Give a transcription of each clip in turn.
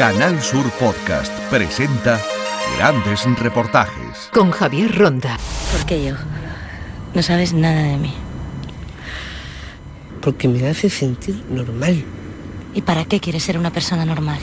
Canal Sur Podcast presenta grandes reportajes. Con Javier Ronda. ¿Por qué yo? No sabes nada de mí. Porque me hace sentir normal. ¿Y para qué quieres ser una persona normal?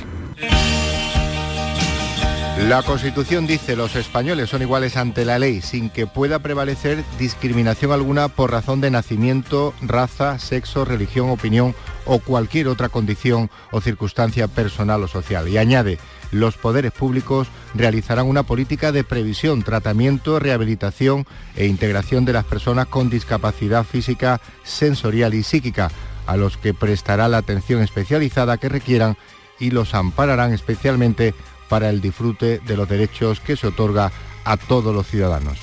La Constitución dice los españoles son iguales ante la ley sin que pueda prevalecer discriminación alguna por razón de nacimiento, raza, sexo, religión, opinión o cualquier otra condición o circunstancia personal o social. Y añade, los poderes públicos realizarán una política de previsión, tratamiento, rehabilitación e integración de las personas con discapacidad física, sensorial y psíquica, a los que prestará la atención especializada que requieran y los ampararán especialmente para el disfrute de los derechos que se otorga a todos los ciudadanos.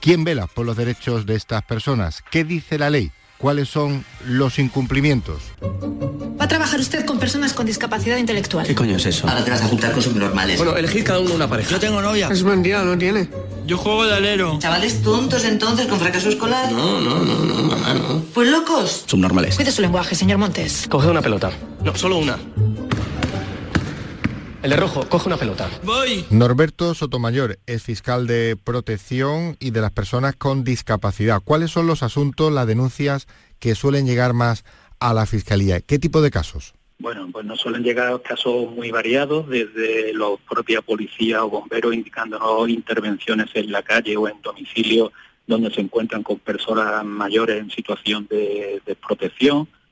¿Quién vela por los derechos de estas personas? ¿Qué dice la ley? ¿Cuáles son los incumplimientos? Va a trabajar usted con personas con discapacidad intelectual. ¿Qué coño es eso? Ahora te vas a juntar con subnormales. Bueno, elegid cada uno una pareja. Yo tengo novia. Es mentira, no tiene. Yo juego de alero. Chavales tontos entonces con fracaso escolar. No, no, no, no, mamá, no. Pues locos. Subnormales. Cuide su lenguaje, señor Montes. Coge una pelota. No, solo una. El de rojo, coge una pelota. Voy. Norberto Sotomayor es fiscal de protección y de las personas con discapacidad. ¿Cuáles son los asuntos, las denuncias que suelen llegar más a la fiscalía? ¿Qué tipo de casos? Bueno, pues nos suelen llegar casos muy variados, desde los propia policía o bomberos indicándonos intervenciones en la calle o en domicilio donde se encuentran con personas mayores en situación de, de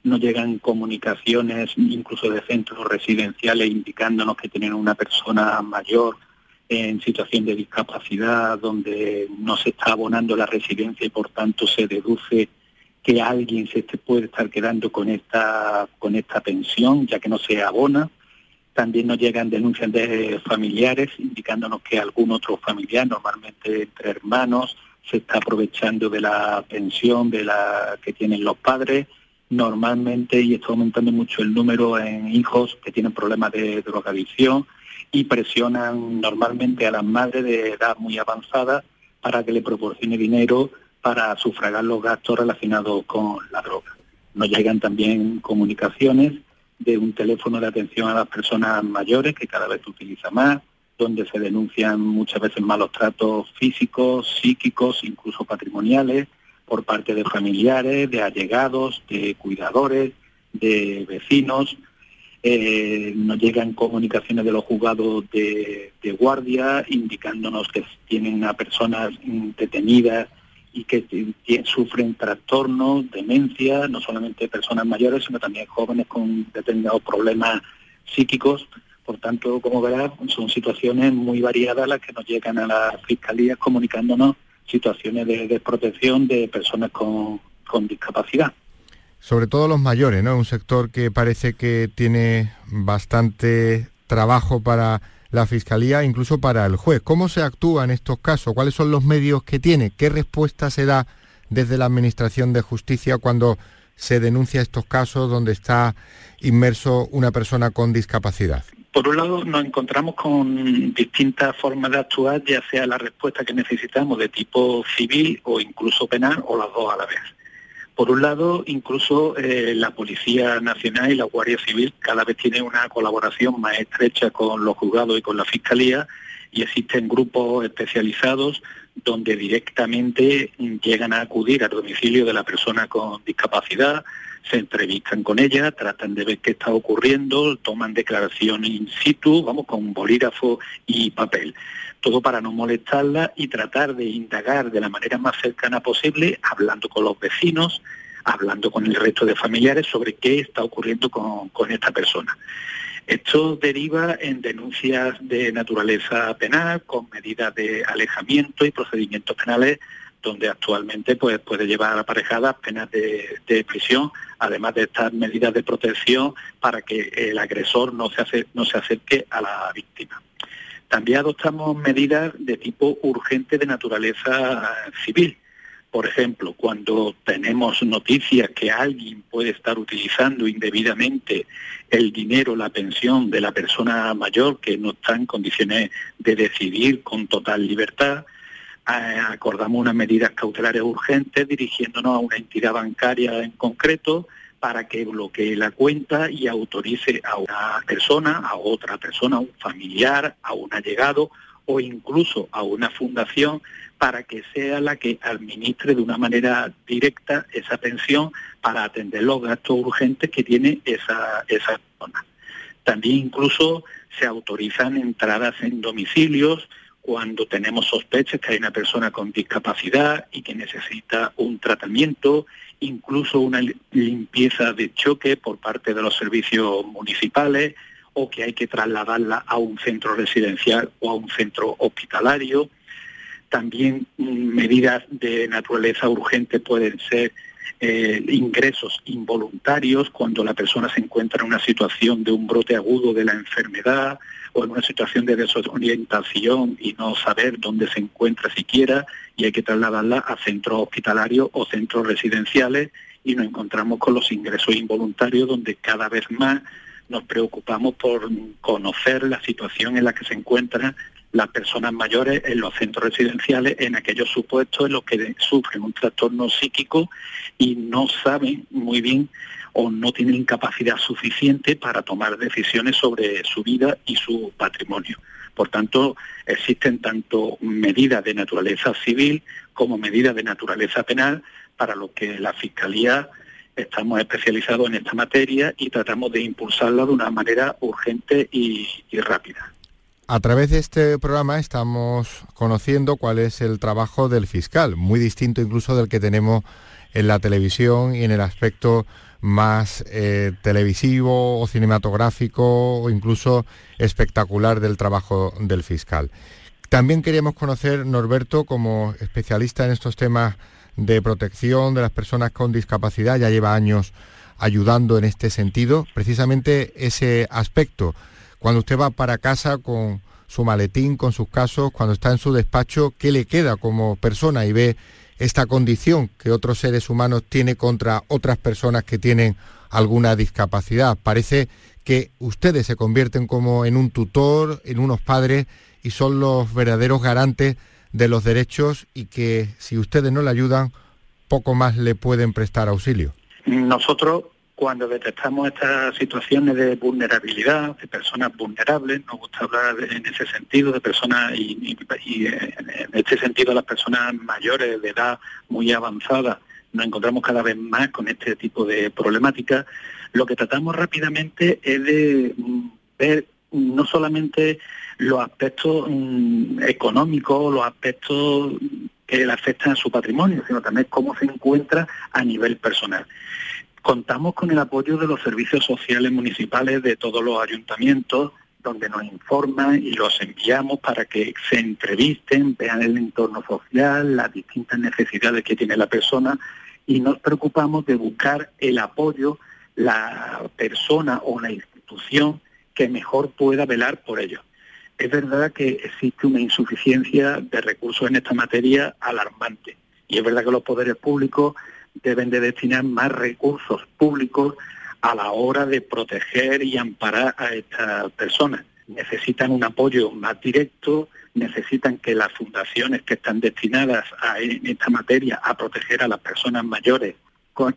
Nos llegan comunicaciones incluso de centros residenciales indicándonos que tienen una persona mayor en situación de discapacidad donde no se está abonando la residencia y por tanto se deduce que alguien se puede estar quedando con esta con esta pensión ya que no se abona. También nos llegan denuncias de familiares indicándonos que algún otro familiar, normalmente entre hermanos, se está aprovechando de la pensión de la que tienen los padres. Normalmente, y está aumentando mucho el número en hijos que tienen problemas de drogadicción y presionan normalmente a las madres de edad muy avanzada para que le proporcione dinero para sufragar los gastos relacionados con la droga. Nos llegan también comunicaciones de un teléfono de atención a las personas mayores que cada vez se utiliza más, donde se denuncian muchas veces malos tratos físicos, psíquicos, incluso patrimoniales, por parte de familiares, de allegados, de cuidadores, de vecinos. Eh, nos llegan comunicaciones de los juzgados de, guardia indicándonos que tienen a personas detenidas y que sufren trastornos, demencia, no solamente personas mayores, sino también jóvenes con determinados problemas psíquicos. Por tanto, como verás, son situaciones muy variadas las que nos llegan a las fiscalías comunicándonos situaciones de desprotección de personas con, con discapacidad. Sobre todo los mayores, ¿no? Un sector que parece que tiene bastante trabajo para la Fiscalía, incluso para el juez. ¿Cómo se actúa en estos casos? ¿Cuáles son los medios que tiene? ¿Qué respuesta se da desde la Administración de Justicia cuando se denuncia estos casos donde está inmerso una persona con discapacidad? Por un lado, nos encontramos con distintas formas de actuar, ya sea la respuesta que necesitamos de tipo civil o incluso penal, o las dos a la vez. Por un lado, incluso eh, la Policía Nacional y la Guardia Civil cada vez tienen una colaboración más estrecha con los juzgados y con la Fiscalía y existen grupos especializados donde directamente llegan a acudir al domicilio de la persona con discapacidad, se entrevistan con ella, tratan de ver qué está ocurriendo, toman declaración in situ, vamos, con bolígrafo y papel. Todo para no molestarla y tratar de indagar de la manera más cercana posible, hablando con los vecinos, hablando con el resto de familiares sobre qué está ocurriendo con, con esta persona. Esto deriva en denuncias de naturaleza penal, con medidas de alejamiento y procedimientos penales donde actualmente pues, puede llevar aparejadas penas de, prisión, además de estas medidas de protección para que el agresor no se, no se acerque a la víctima. También adoptamos medidas de tipo urgente de naturaleza civil. Por ejemplo, cuando tenemos noticias que alguien puede estar utilizando indebidamente el dinero, la pensión de la persona mayor que no está en condiciones de decidir con total libertad, acordamos unas medidas cautelares urgentes dirigiéndonos a una entidad bancaria en concreto para que bloquee la cuenta y autorice a una persona, a otra persona, a un familiar, a un allegado o incluso a una fundación para que sea la que administre de una manera directa esa pensión para atender los gastos urgentes que tiene esa, esa persona. También incluso se autorizan entradas en domicilios cuando tenemos sospechas que hay una persona con discapacidad y que necesita un tratamiento, incluso una limpieza de choque por parte de los servicios municipales o que hay que trasladarla a un centro residencial o a un centro hospitalario. También mm, medidas de naturaleza urgente pueden ser eh, ingresos involuntarios cuando la persona se encuentra en una situación de un brote agudo de la enfermedad o en una situación de desorientación y no saber dónde se encuentra siquiera y hay que trasladarla a centros hospitalarios o centros residenciales y nos encontramos con los ingresos involuntarios donde cada vez más nos preocupamos por conocer la situación en la que se encuentran las personas mayores en los centros residenciales en aquellos supuestos en los que sufren un trastorno psíquico y no saben muy bien o no tienen capacidad suficiente para tomar decisiones sobre su vida y su patrimonio. Por tanto, existen tanto medidas de naturaleza civil como medidas de naturaleza penal para lo que la Fiscalía estamos especializados en esta materia y tratamos de impulsarla de una manera urgente y, y rápida. A través de este programa estamos conociendo cuál es el trabajo del fiscal, muy distinto incluso del que tenemos en la televisión y en el aspecto más eh, televisivo o cinematográfico o incluso espectacular del trabajo del fiscal. También queríamos conocer, Norberto, como especialista en estos temas de protección de las personas con discapacidad, ya lleva años ayudando en este sentido, precisamente ese aspecto cuando usted va para casa con su maletín, con sus casos, cuando está en su despacho, ¿qué le queda como persona y ve esta condición que otros seres humanos tienen contra otras personas que tienen alguna discapacidad? Parece que ustedes se convierten como en un tutor, en unos padres y son los verdaderos garantes de los derechos y que si ustedes no le ayudan, poco más le pueden prestar auxilio. Nosotros cuando detectamos estas situaciones de vulnerabilidad, de personas vulnerables, nos gusta hablar en ese sentido de personas y, en este sentido las personas mayores de edad muy avanzada, nos encontramos cada vez más con este tipo de problemática, lo que tratamos rápidamente es de mm, ver no solamente los aspectos mm, económicos, los aspectos que le afectan a su patrimonio, sino también cómo se encuentra a nivel personal. Contamos con el apoyo de los servicios sociales municipales de todos los ayuntamientos, donde nos informan y los enviamos para que se entrevisten, vean el entorno social, las distintas necesidades que tiene la persona y nos preocupamos de buscar el apoyo, la persona o la institución que mejor pueda velar por ello. Es verdad que existe una insuficiencia de recursos en esta materia alarmante y es verdad que los poderes públicos deben de destinar más recursos públicos a la hora de proteger y amparar a estas personas. Necesitan un apoyo más directo, necesitan que las fundaciones que están destinadas a, en esta materia a proteger a las personas mayores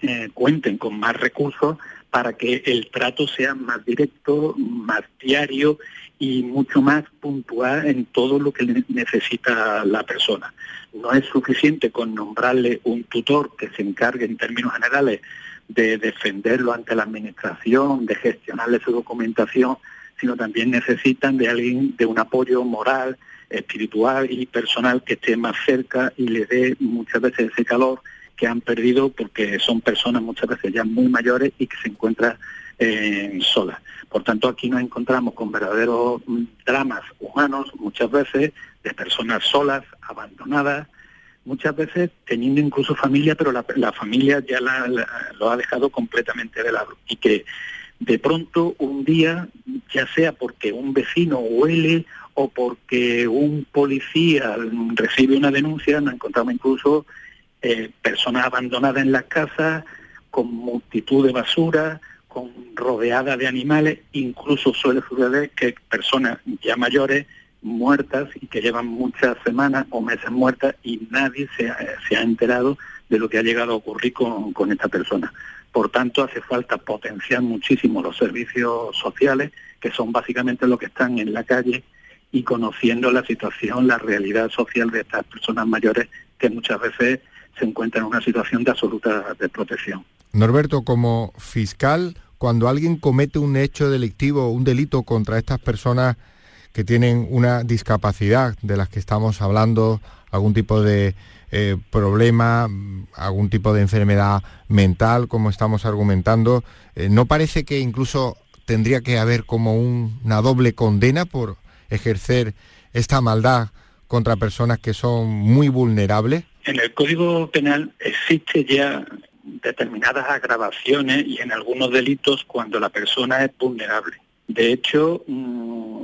eh, cuenten con más recursos para que el trato sea más directo, más diario y mucho más puntual en todo lo que necesita la persona. No es suficiente con nombrarle un tutor que se encargue en términos generales de defenderlo ante la administración, de gestionarle su documentación, sino también necesitan de alguien de un apoyo moral, espiritual y personal que esté más cerca y le dé muchas veces ese calor que han perdido porque son personas muchas veces ya muy mayores y que se encuentran eh, solas. Por tanto, aquí nos encontramos con verdaderos mm, dramas humanos, muchas veces, de personas solas, abandonadas, muchas veces teniendo incluso familia, pero la, familia ya lo ha dejado completamente de lado. Y que de pronto un día, ya sea porque un vecino huele o porque un policía recibe una denuncia, nos encontramos incluso eh, personas abandonadas en las casas, con multitud de basura, con rodeadas de animales, incluso suele suceder que personas ya mayores muertas y que llevan muchas semanas o meses muertas y nadie se ha, enterado de lo que ha llegado a ocurrir con, esta persona. Por tanto, hace falta potenciar muchísimo los servicios sociales, que son básicamente los que están en la calle y conociendo la situación, la realidad social de estas personas mayores que muchas veces se encuentran en una situación de absoluta desprotección. Norberto, como fiscal, cuando alguien comete un hecho delictivo, un delito contra estas personas que tienen una discapacidad de las que estamos hablando, algún tipo de eh, problema, algún tipo de enfermedad mental, como estamos argumentando, eh, ¿no parece que incluso tendría que haber como una doble condena por ejercer esta maldad contra personas que son muy vulnerables? En el Código Penal existe ya determinadas agravaciones y en algunos delitos cuando la persona es vulnerable. De hecho, mm,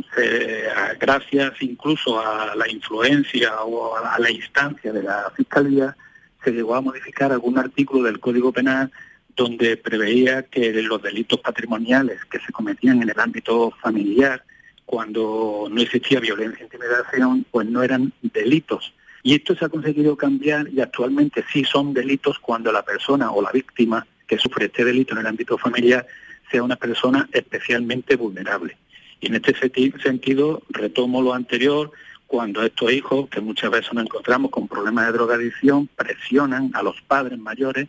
gracias incluso a la influencia o a la instancia de la Fiscalía, se llegó a modificar algún artículo del Código Penal donde preveía que los delitos patrimoniales que se cometían en el ámbito familiar, cuando no existía violencia e intimidación, pues no eran delitos. Y esto se ha conseguido cambiar y actualmente sí son delitos cuando la persona o la víctima que sufre este delito en el ámbito familiar sea una persona especialmente vulnerable. Y en este sentido retomo lo anterior, cuando estos hijos, que muchas veces nos encontramos con problemas de drogadicción, presionan a los padres mayores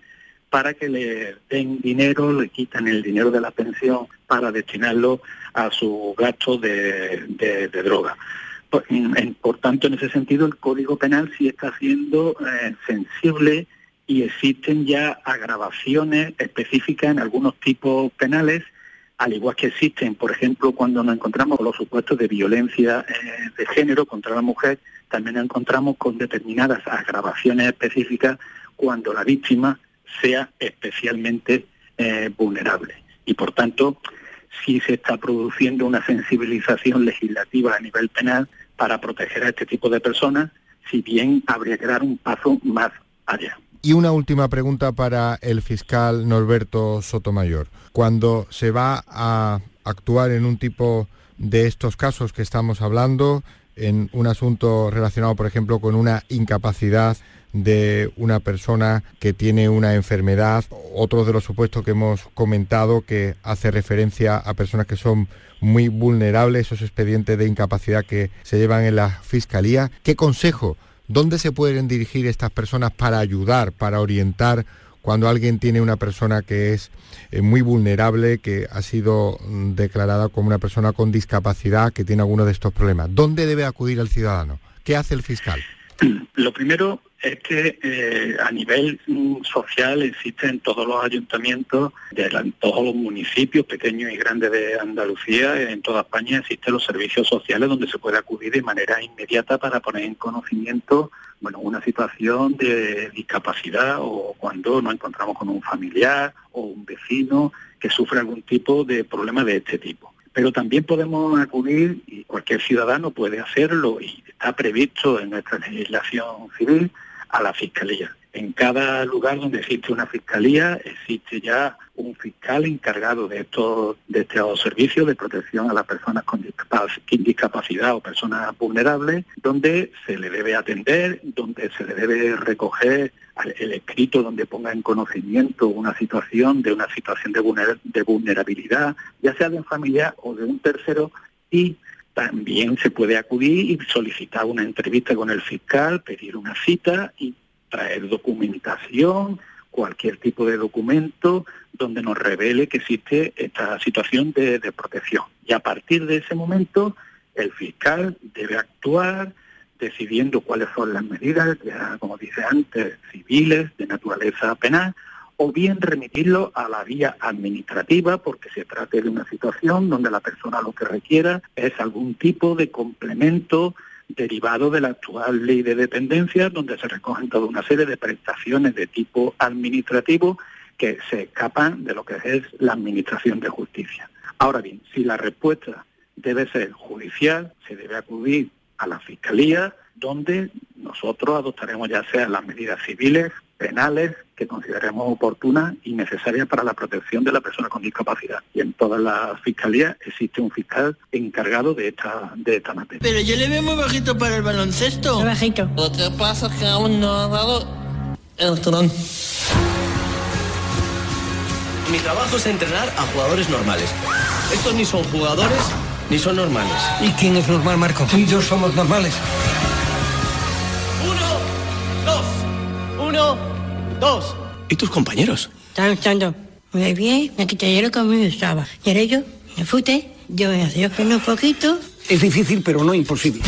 para que le den dinero, le quitan el dinero de la pensión para destinarlo a su gasto de, droga. Por, tanto, en ese sentido, el Código Penal sí está siendo eh, sensible y existen ya agravaciones específicas en algunos tipos penales, al igual que existen, por ejemplo, cuando nos encontramos con los supuestos de violencia eh, de género contra la mujer, también nos encontramos con determinadas agravaciones específicas cuando la víctima sea especialmente eh, vulnerable. Y por tanto, sí se está produciendo una sensibilización legislativa a nivel penal para proteger a este tipo de personas, si bien habría que dar un paso más allá. Y una última pregunta para el fiscal Norberto Sotomayor. Cuando se va a actuar en un tipo de estos casos que estamos hablando, en un asunto relacionado, por ejemplo, con una incapacidad de una persona que tiene una enfermedad, otro de los supuestos que hemos comentado que hace referencia a personas que son muy vulnerables, esos expedientes de incapacidad que se llevan en la Fiscalía. ¿Qué consejo ¿Dónde se pueden dirigir estas personas para ayudar, para orientar cuando alguien tiene una persona que es eh, muy vulnerable, que ha sido mm, declarada como una persona con discapacidad, que tiene alguno de estos problemas? ¿Dónde debe acudir el ciudadano? ¿Qué hace el fiscal? Lo primero es que eh, a nivel mm, social existe en todos los ayuntamientos, de en todos los municipios pequeños y grandes de Andalucía, en toda España existen los servicios sociales donde se puede acudir de manera inmediata para poner en conocimiento bueno, una situación de discapacidad o cuando nos encontramos con un familiar o un vecino que sufre algún tipo de problema de este tipo pero también podemos acudir, y cualquier ciudadano puede hacerlo, y está previsto en nuestra legislación civil, a la Fiscalía. En cada lugar donde existe una fiscalía existe ya un fiscal encargado de estos, de estos servicios de protección a las personas con discapacidad o personas vulnerables, donde se le debe atender, donde se le debe recoger el escrito donde ponga en conocimiento una situación de una situación de vulnerabilidad, ya sea de un familiar o de un tercero, y también se puede acudir y solicitar una entrevista con el fiscal, pedir una cita y traer documentación, cualquier tipo de documento donde nos revele que existe esta situación de, protección. Y a partir de ese momento, el fiscal debe actuar decidiendo cuáles son las medidas, como dice antes, civiles, de naturaleza penal, o bien remitirlo a la vía administrativa porque se trate de una situación donde la persona lo que requiera es algún tipo de complemento derivado de la actual ley de dependencia, donde se recogen toda una serie de prestaciones de tipo administrativo que se escapan de lo que es la administración de justicia. Ahora bien, si la respuesta debe ser judicial, se debe acudir a la Fiscalía, donde nosotros adoptaremos ya sea las medidas civiles, penales que consideremos oportunas y necesarias para la protección de la persona con discapacidad. Y en todas las fiscalías existe un fiscal encargado de esta, de esta materia. Pero yo le veo muy bajito para el baloncesto. Muy bajito. Lo que pasa es que aún no ha dado el tron. Mi trabajo es entrenar a jugadores normales. Estos ni son jugadores ni son normales. ¿Y quién es normal, Marco? Tú y yo somos normales. Uno, dos. Uno, dos. ¿Y tus compañeros? Están echando muy bien, me quité lo que a mí me gustaba. Y ahora yo me fute, yo me hacía un poquito. Es difícil, pero no imposible.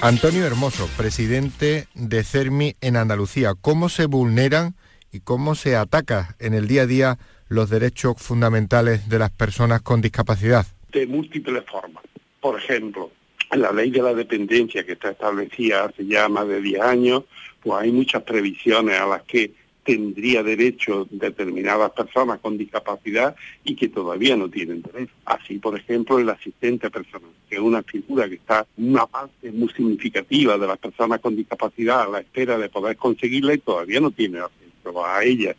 Antonio Hermoso, presidente de CERMI en Andalucía. ¿Cómo se vulneran y cómo se ataca en el día a día los derechos fundamentales de las personas con discapacidad? De múltiples formas. Por ejemplo, la ley de la dependencia que está establecida hace ya más de 10 años, pues hay muchas previsiones a las que tendría derecho determinadas personas con discapacidad y que todavía no tienen derecho. Así, por ejemplo, el asistente personal, que es una figura que está una parte muy significativa de las personas con discapacidad a la espera de poder conseguirla y todavía no tiene acceso a ella.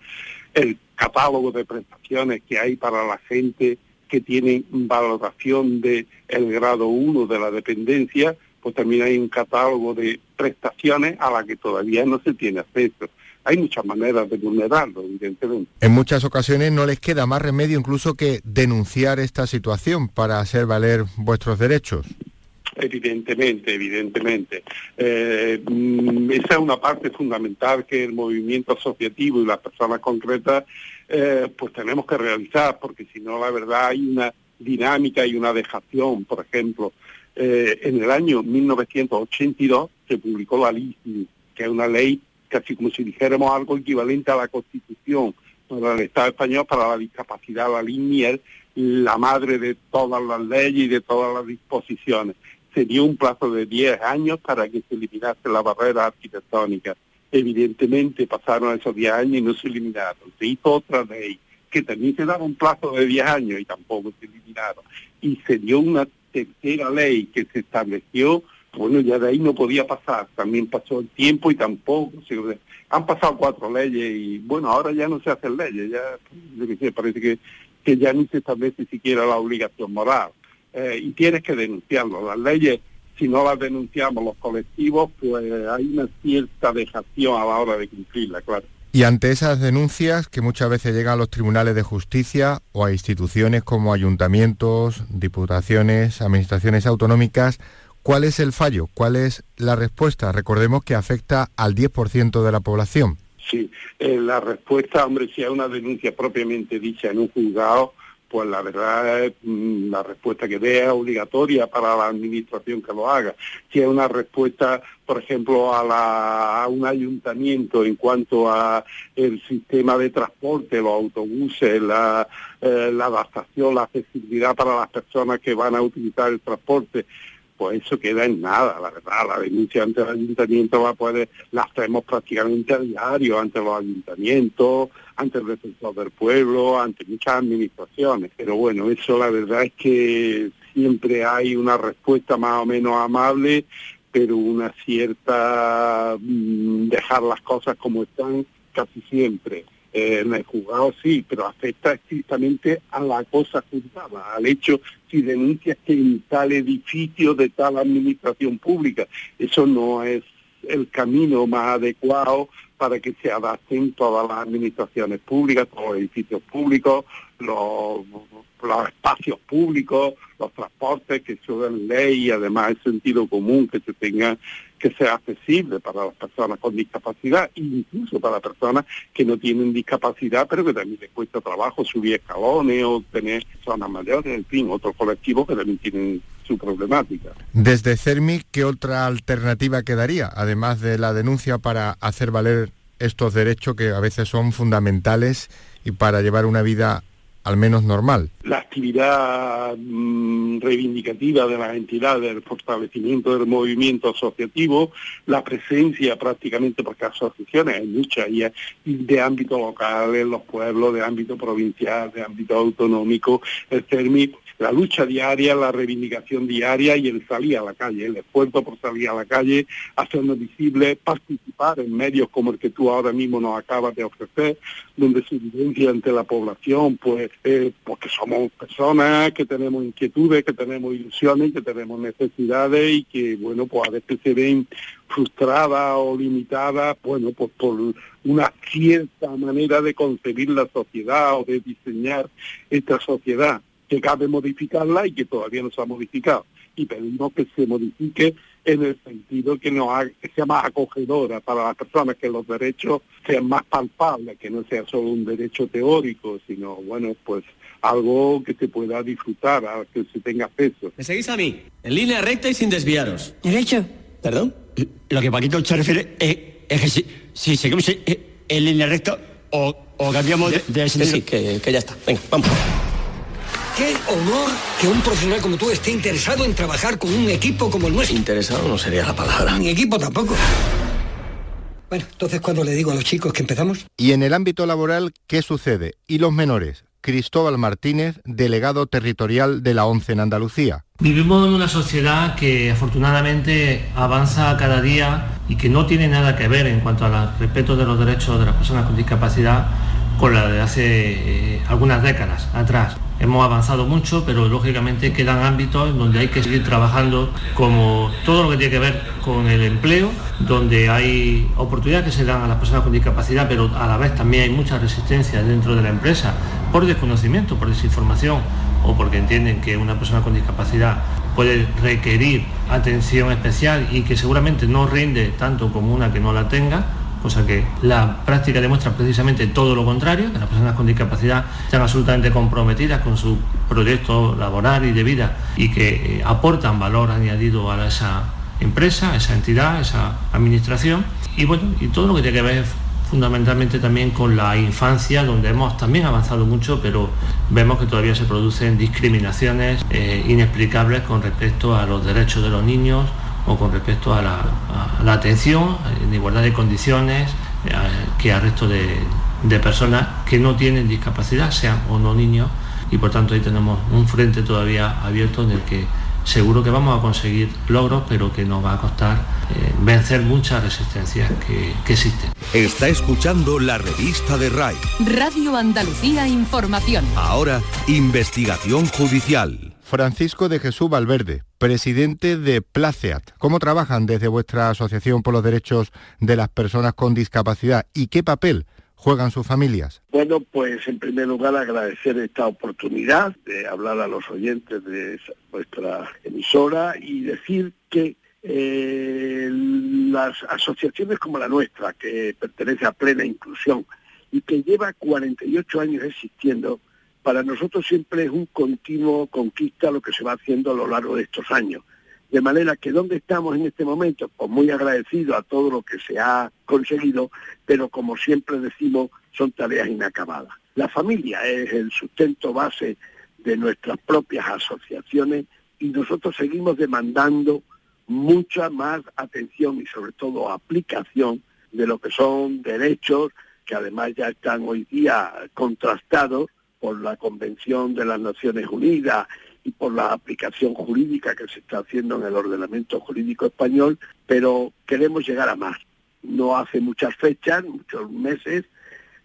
El catálogo de prestaciones que hay para la gente que tiene valoración de grado 1 de la dependencia, pues también hay un catálogo de prestaciones a la que todavía no se tiene acceso hay muchas maneras de vulnerarlo, evidentemente. En muchas ocasiones no les queda más remedio incluso que denunciar esta situación para hacer valer vuestros derechos. Evidentemente, evidentemente. Eh, mm, esa es una parte fundamental que el movimiento asociativo y las personas concretas eh, pues tenemos que realizar, porque si no, la verdad, hay una dinámica y una dejación. Por ejemplo, eh, en el año 1982 se publicó la ley, que es una ley casi como si dijéramos algo equivalente a la Constitución para el Estado español, para la discapacidad, la línea, la madre de todas las leyes y de todas las disposiciones. Se dio un plazo de 10 años para que se eliminase la barrera arquitectónica. Evidentemente pasaron esos 10 años y no se eliminaron. Se hizo otra ley que también se daba un plazo de 10 años y tampoco se eliminaron. Y se dio una tercera ley que se estableció bueno, ya de ahí no podía pasar, también pasó el tiempo y tampoco, han pasado cuatro leyes y bueno, ahora ya no se hacen leyes, ya parece que, que ya ni se establece siquiera la obligación moral. Eh, y tienes que denunciarlo. Las leyes, si no las denunciamos los colectivos, pues hay una cierta dejación a la hora de cumplirla, claro. Y ante esas denuncias que muchas veces llegan a los tribunales de justicia o a instituciones como ayuntamientos, diputaciones, administraciones autonómicas, ¿Cuál es el fallo? ¿Cuál es la respuesta? Recordemos que afecta al 10% de la población. Sí, eh, la respuesta, hombre, si hay una denuncia propiamente dicha en un juzgado, pues la verdad es mm, la respuesta que dé es obligatoria para la administración que lo haga. Si hay una respuesta, por ejemplo, a, un ayuntamiento en cuanto a el sistema de transporte, los autobuses, la, eh, la adaptación, la accesibilidad para las personas que van a utilizar el transporte, pues eso queda en nada, la verdad. La denuncia ante el ayuntamiento va a poder, la hacemos prácticamente a diario ante los ayuntamientos, ante el defensor del pueblo, ante muchas administraciones. Pero bueno, eso la verdad es que siempre hay una respuesta más o menos amable, pero una cierta mm, dejar las cosas como están casi siempre. Eh, en el juzgado sí, pero afecta estrictamente a la cosa juzgada, al hecho si denuncias que en tal edificio de tal administración pública. Eso no es el camino más adecuado para que se adapten todas las administraciones públicas, todos los edificios públicos, los, los espacios públicos, los transportes, que son ley y además el sentido común que se tenga que sea accesible para las personas con discapacidad, incluso para personas que no tienen discapacidad, pero que también les cuesta trabajo subir escalones o tener personas mayores, en fin, otros colectivos que también tienen su problemática. Desde CERMI, ¿qué otra alternativa quedaría, además de la denuncia para hacer valer estos derechos que a veces son fundamentales y para llevar una vida al menos normal. La actividad mm, reivindicativa de las entidades, el fortalecimiento del movimiento asociativo, la presencia prácticamente, porque asociaciones hay muchas, y de ámbito local, en los pueblos, de ámbito provincial, de ámbito autonómico, el CERMI la lucha diaria, la reivindicación diaria y el salir a la calle, el esfuerzo por salir a la calle, hacernos visible, participar en medios como el que tú ahora mismo nos acabas de ofrecer, donde se evidencia ante la población, pues, eh, porque somos personas que tenemos inquietudes, que tenemos ilusiones, que tenemos necesidades y que, bueno, pues a veces se ven frustradas o limitadas, bueno, pues por una cierta manera de concebir la sociedad o de diseñar esta sociedad, que cabe modificarla y que todavía no se ha modificado. Y pedimos que se modifique en el sentido que, nos que sea más acogedora para las personas, que los derechos sean más palpables, que no sea solo un derecho teórico, sino, bueno, pues algo que se pueda disfrutar, que se tenga acceso. ¿Me seguís a mí? En línea recta y sin desviaros. ¿Derecho? ¿Perdón? Lo que Paquito se refiere es, que si, si seguimos en línea recta o, cambiamos de, de Sí, que, que ya está. Venga, vamos. Qué honor que un profesional como tú esté interesado en trabajar con un equipo como el nuestro. Interesado no sería la palabra. Ni equipo tampoco. Bueno, entonces cuando le digo a los chicos que empezamos. Y en el ámbito laboral, ¿qué sucede? ¿Y los menores? Cristóbal Martínez, delegado territorial de la ONCE en Andalucía. Vivimos en una sociedad que afortunadamente avanza cada día y que no tiene nada que ver en cuanto al respeto de los derechos de las personas con discapacidad con la de hace eh, algunas décadas atrás. Hemos avanzado mucho, pero lógicamente quedan ámbitos donde hay que seguir trabajando como todo lo que tiene que ver con el empleo, donde hay oportunidades que se dan a las personas con discapacidad, pero a la vez también hay mucha resistencia dentro de la empresa por desconocimiento, por desinformación o porque entienden que una persona con discapacidad puede requerir atención especial y que seguramente no rinde tanto como una que no la tenga cosa que la práctica demuestra precisamente todo lo contrario, que las personas con discapacidad están absolutamente comprometidas con su proyecto laboral y de vida y que eh, aportan valor añadido a esa empresa, a esa entidad, a esa administración. Y bueno, y todo lo que tiene que ver fundamentalmente también con la infancia, donde hemos también avanzado mucho, pero vemos que todavía se producen discriminaciones eh, inexplicables con respecto a los derechos de los niños, o con respecto a la, atención en igualdad de condiciones eh, que al resto de, personas que no tienen discapacidad, sean o no niños, y por tanto ahí tenemos un frente todavía abierto en el que seguro que vamos a conseguir logros, pero que nos va a costar eh, vencer muchas resistencias que, que, existen. Está escuchando la revista de RAI. Radio Andalucía Información. Ahora, investigación judicial. Francisco de Jesús Valverde, presidente de Placeat. ¿Cómo trabajan desde vuestra Asociación por los Derechos de las Personas con Discapacidad y qué papel juegan sus familias? Bueno, pues en primer lugar agradecer esta oportunidad de hablar a los oyentes de vuestra emisora y decir que eh, las asociaciones como la nuestra, que pertenece a plena inclusión y que lleva 48 años existiendo, para nosotros siempre es un continuo conquista lo que se va haciendo a lo largo de estos años. De manera que ¿dónde estamos en este momento? Pues muy agradecido a todo lo que se ha conseguido, pero como siempre decimos, son tareas inacabadas. La familia es el sustento base de nuestras propias asociaciones y nosotros seguimos demandando mucha más atención y sobre todo aplicación de lo que son derechos que además ya están hoy día contrastados por la Convención de las Naciones Unidas y por la aplicación jurídica que se está haciendo en el ordenamiento jurídico español, pero queremos llegar a más. No hace muchas fechas, muchos meses,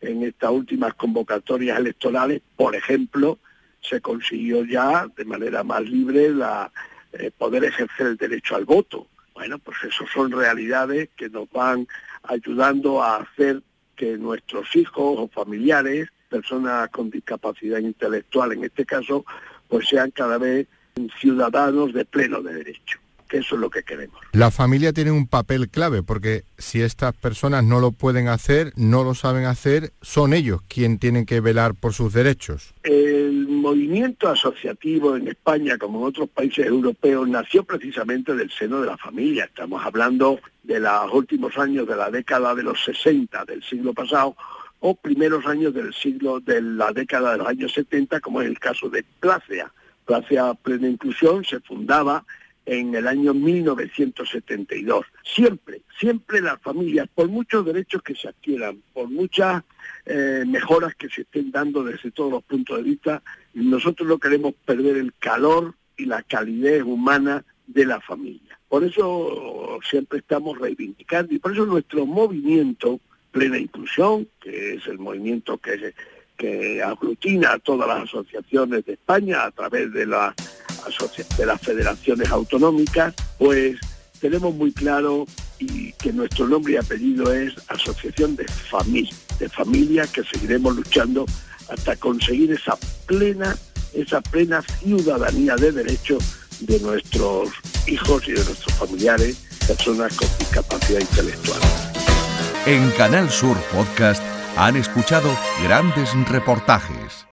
en estas últimas convocatorias electorales, por ejemplo, se consiguió ya de manera más libre la, eh, poder ejercer el derecho al voto. Bueno, pues eso son realidades que nos van ayudando a hacer que nuestros hijos o familiares personas con discapacidad intelectual, en este caso, pues sean cada vez ciudadanos de pleno derecho que eso es lo que queremos. La familia tiene un papel clave porque si estas personas no lo pueden hacer, no lo saben hacer, son ellos quienes tienen que velar por sus derechos. El movimiento asociativo en España, como en otros países europeos, nació precisamente del seno de la familia. Estamos hablando de los últimos años de la década de los 60 del siglo pasado o primeros años del siglo, de la década de los años 70, como es el caso de Placea. Placea Plena Inclusión se fundaba en el año 1972. Siempre, siempre las familias, por muchos derechos que se adquieran, por muchas eh, mejoras que se estén dando desde todos los puntos de vista, nosotros no queremos perder el calor y la calidez humana de la familia. Por eso siempre estamos reivindicando y por eso nuestro movimiento Plena Inclusión, que es el movimiento que, que aglutina a todas las asociaciones de España a través de de las federaciones autonómicas, pues tenemos muy claro y que nuestro nombre y apellido es Asociación de Familia, de que seguiremos luchando hasta conseguir esa plena, esa plena ciudadanía de derecho de nuestros hijos y de nuestros familiares, personas con discapacidad intelectual. En Canal Sur Podcast han escuchado grandes reportajes